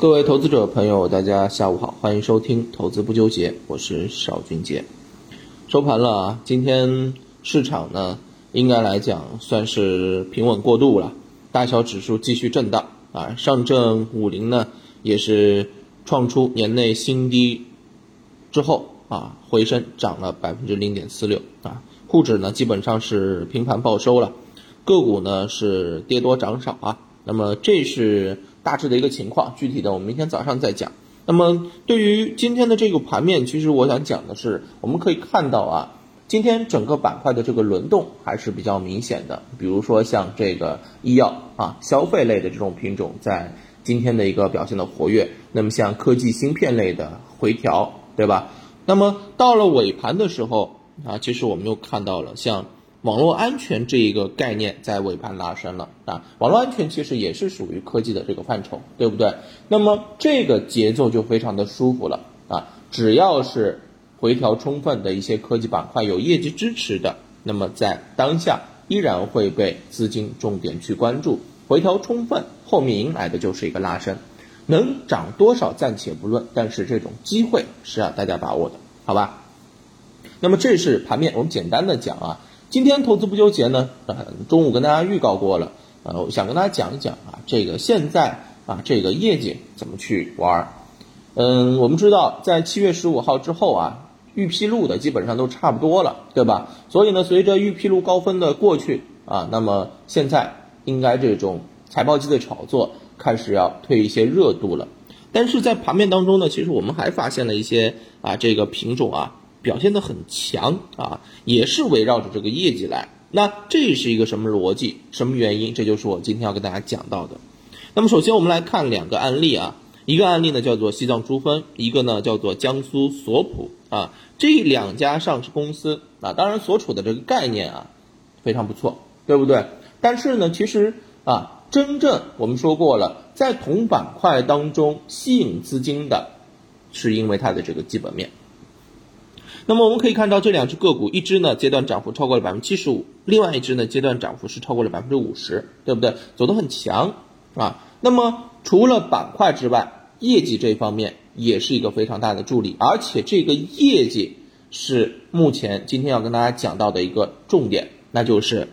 各位投资者朋友，大家下午好，欢迎收听《投资不纠结》，我是邵军杰。收盘了啊，今天市场呢，应该来讲算是平稳过渡了，大小指数继续震荡啊，上证五零呢也是创出年内新低之后啊，回升涨了百分之零点四六啊，沪指呢基本上是平盘报收了，个股呢是跌多涨少啊，那么这是。大致的一个情况，具体的我们明天早上再讲。那么对于今天的这个盘面，其实我想讲的是，我们可以看到啊，今天整个板块的这个轮动还是比较明显的。比如说像这个医药啊、消费类的这种品种，在今天的一个表现的活跃。那么像科技芯片类的回调，对吧？那么到了尾盘的时候啊，其实我们又看到了像。网络安全这一个概念在尾盘拉升了啊，网络安全其实也是属于科技的这个范畴，对不对？那么这个节奏就非常的舒服了啊，只要是回调充分的一些科技板块有业绩支持的，那么在当下依然会被资金重点去关注，回调充分后面迎来的就是一个拉升，能涨多少暂且不论，但是这种机会是让大家把握的，好吧？那么这是盘面，我们简单的讲啊。今天投资不纠结呢，呃，中午跟大家预告过了，呃，我想跟大家讲一讲啊，这个现在啊，这个业绩怎么去玩？嗯，我们知道在七月十五号之后啊，预披露的基本上都差不多了，对吧？所以呢，随着预披露高峰的过去啊，那么现在应该这种财报季的炒作开始要退一些热度了。但是在盘面当中呢，其实我们还发现了一些啊，这个品种啊。表现的很强啊，也是围绕着这个业绩来。那这是一个什么逻辑？什么原因？这就是我今天要跟大家讲到的。那么首先我们来看两个案例啊，一个案例呢叫做西藏珠峰，一个呢叫做江苏索普啊。这两家上市公司啊，当然所处的这个概念啊非常不错，对不对？但是呢，其实啊，真正我们说过了，在同板块当中吸引资金的，是因为它的这个基本面。那么我们可以看到这两只个股，一只呢阶段涨幅超过了百分之七十五，另外一只呢阶段涨幅是超过了百分之五十，对不对？走得很强啊。那么除了板块之外，业绩这一方面也是一个非常大的助力，而且这个业绩是目前今天要跟大家讲到的一个重点，那就是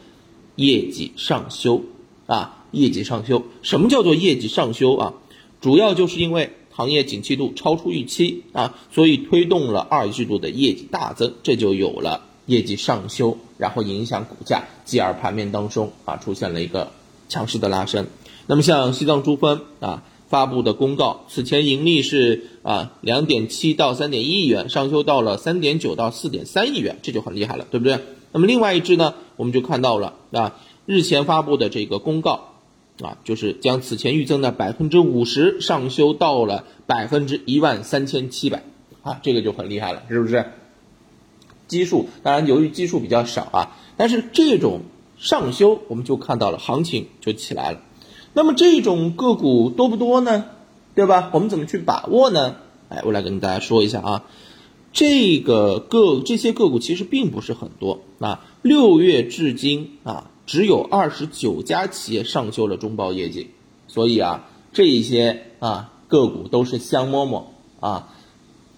业绩上修啊，业绩上修。什么叫做业绩上修啊？主要就是因为。行业景气度超出预期啊，所以推动了二季度的业绩大增，这就有了业绩上修，然后影响股价，继而盘面当中啊出现了一个强势的拉升。那么像西藏珠峰啊发布的公告，此前盈利是啊两点七到三点一亿元，上修到了三点九到四点三亿元，这就很厉害了，对不对？那么另外一只呢，我们就看到了啊日前发布的这个公告。啊，就是将此前预增的百分之五十上修到了百分之一万三千七百，啊，这个就很厉害了，是不是？基数当然由于基数比较少啊，但是这种上修我们就看到了行情就起来了。那么这种个股多不多呢？对吧？我们怎么去把握呢？哎，我来跟大家说一下啊，这个个这些个股其实并不是很多啊，六月至今啊。只有二十九家企业上修了中报业绩，所以啊，这一些啊个股都是香饽饽啊，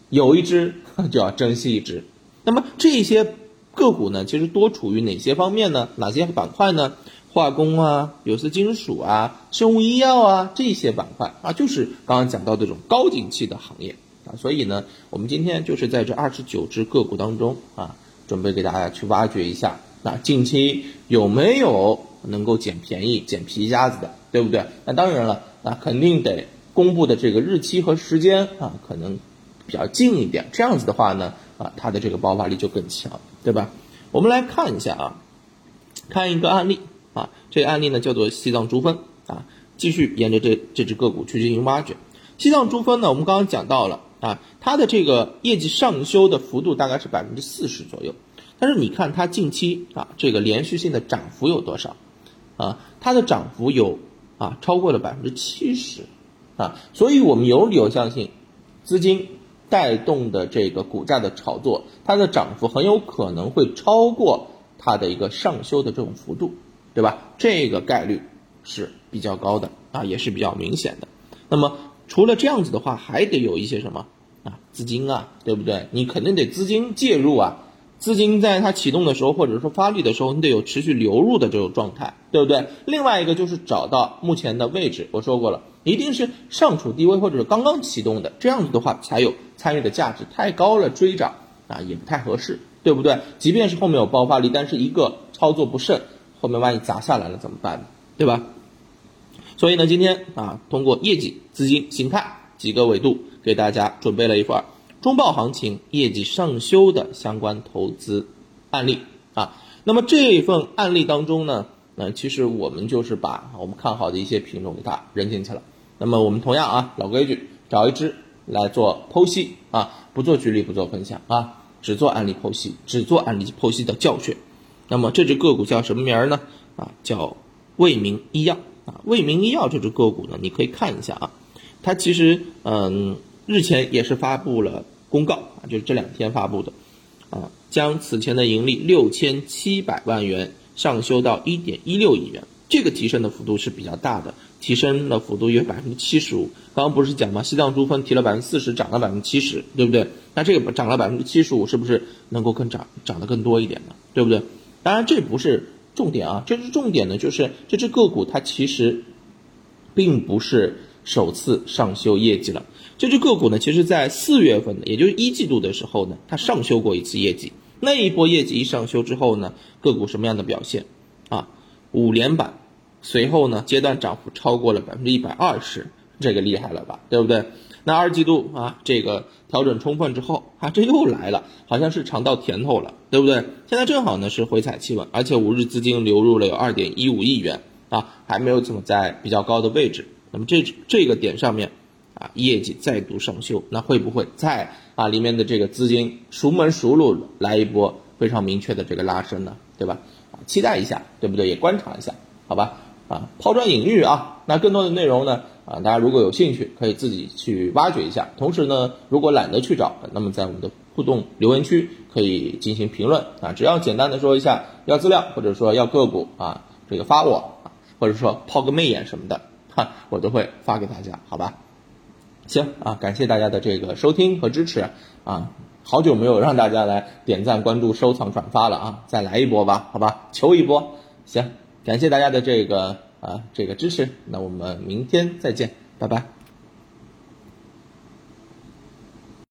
有一只 就要珍惜一只。那么这些个股呢，其实多处于哪些方面呢？哪些板块呢？化工啊、有色金属啊、生物医药啊这些板块啊，就是刚刚讲到这种高景气的行业啊。所以呢，我们今天就是在这二十九只个股当中啊，准备给大家去挖掘一下。那近期有没有能够捡便宜、捡皮夹子的，对不对？那当然了，那肯定得公布的这个日期和时间啊，可能比较近一点。这样子的话呢，啊，它的这个爆发力就更强，对吧？我们来看一下啊，看一个案例啊，这个案例呢叫做西藏珠峰啊，继续沿着这这只个股去进行挖掘。西藏珠峰呢，我们刚刚讲到了啊，它的这个业绩上修的幅度大概是百分之四十左右。但是你看它近期啊，这个连续性的涨幅有多少？啊，它的涨幅有啊，超过了百分之七十，啊，所以我们有理由相信，资金带动的这个股价的炒作，它的涨幅很有可能会超过它的一个上修的这种幅度，对吧？这个概率是比较高的啊，也是比较明显的。那么。除了这样子的话，还得有一些什么啊资金啊，对不对？你肯定得资金介入啊，资金在它启动的时候，或者说发力的时候，你得有持续流入的这种状态，对不对？另外一个就是找到目前的位置，我说过了，一定是上处低位或者是刚刚启动的，这样子的话才有参与的价值。太高了追涨啊也不太合适，对不对？即便是后面有爆发力，但是一个操作不慎，后面万一砸下来了怎么办呢？对吧？所以呢，今天啊，通过业绩、资金、形态几个维度，给大家准备了一份中报行情业绩上修的相关投资案例啊。那么这份案例当中呢，那其实我们就是把我们看好的一些品种给它扔进去了。那么我们同样啊，老规矩，找一只来做剖析啊，不做举例，不做分享啊，只做案例剖析，只做案例剖析的教学。那么这只个股叫什么名儿呢？啊，叫卫明医药。啊，卫明医药这只个股呢，你可以看一下啊，它其实嗯日前也是发布了公告啊，就是这两天发布的啊，将此前的盈利六千七百万元上修到一点一六亿元，这个提升的幅度是比较大的，提升的幅度约百分之七十五。刚刚不是讲吗？西藏珠峰提了百分之四十，涨了百分之七十，对不对？那这个涨了百分之七十五，是不是能够更涨涨得更多一点呢？对不对？当然这不是。重点啊，这是重点呢，就是这只个股它其实并不是首次上修业绩了。这只个股呢，其实在四月份的，也就是一季度的时候呢，它上修过一次业绩。那一波业绩一上修之后呢，个股什么样的表现啊？五连板，随后呢，阶段涨幅超过了百分之一百二十，这个厉害了吧？对不对？那二季度啊，这个调整充分之后啊，这又来了，好像是尝到甜头了，对不对？现在正好呢是回踩企稳，而且五日资金流入了有二点一五亿元啊，还没有怎么在比较高的位置。那么这这个点上面啊，业绩再度上修，那会不会再啊里面的这个资金熟门熟路来一波非常明确的这个拉升呢？对吧？啊，期待一下，对不对？也观察一下，好吧？啊，抛砖引玉啊，那更多的内容呢？啊，大家如果有兴趣，可以自己去挖掘一下。同时呢，如果懒得去找，那么在我们的互动留言区可以进行评论啊。只要简单的说一下要资料，或者说要个股啊，这个发我啊，或者说抛个媚眼什么的，我都会发给大家，好吧？行啊，感谢大家的这个收听和支持啊，好久没有让大家来点赞、关注、收藏、转发了啊，再来一波吧，好吧？求一波，行，感谢大家的这个。啊，这个支持，那我们明天再见，拜拜。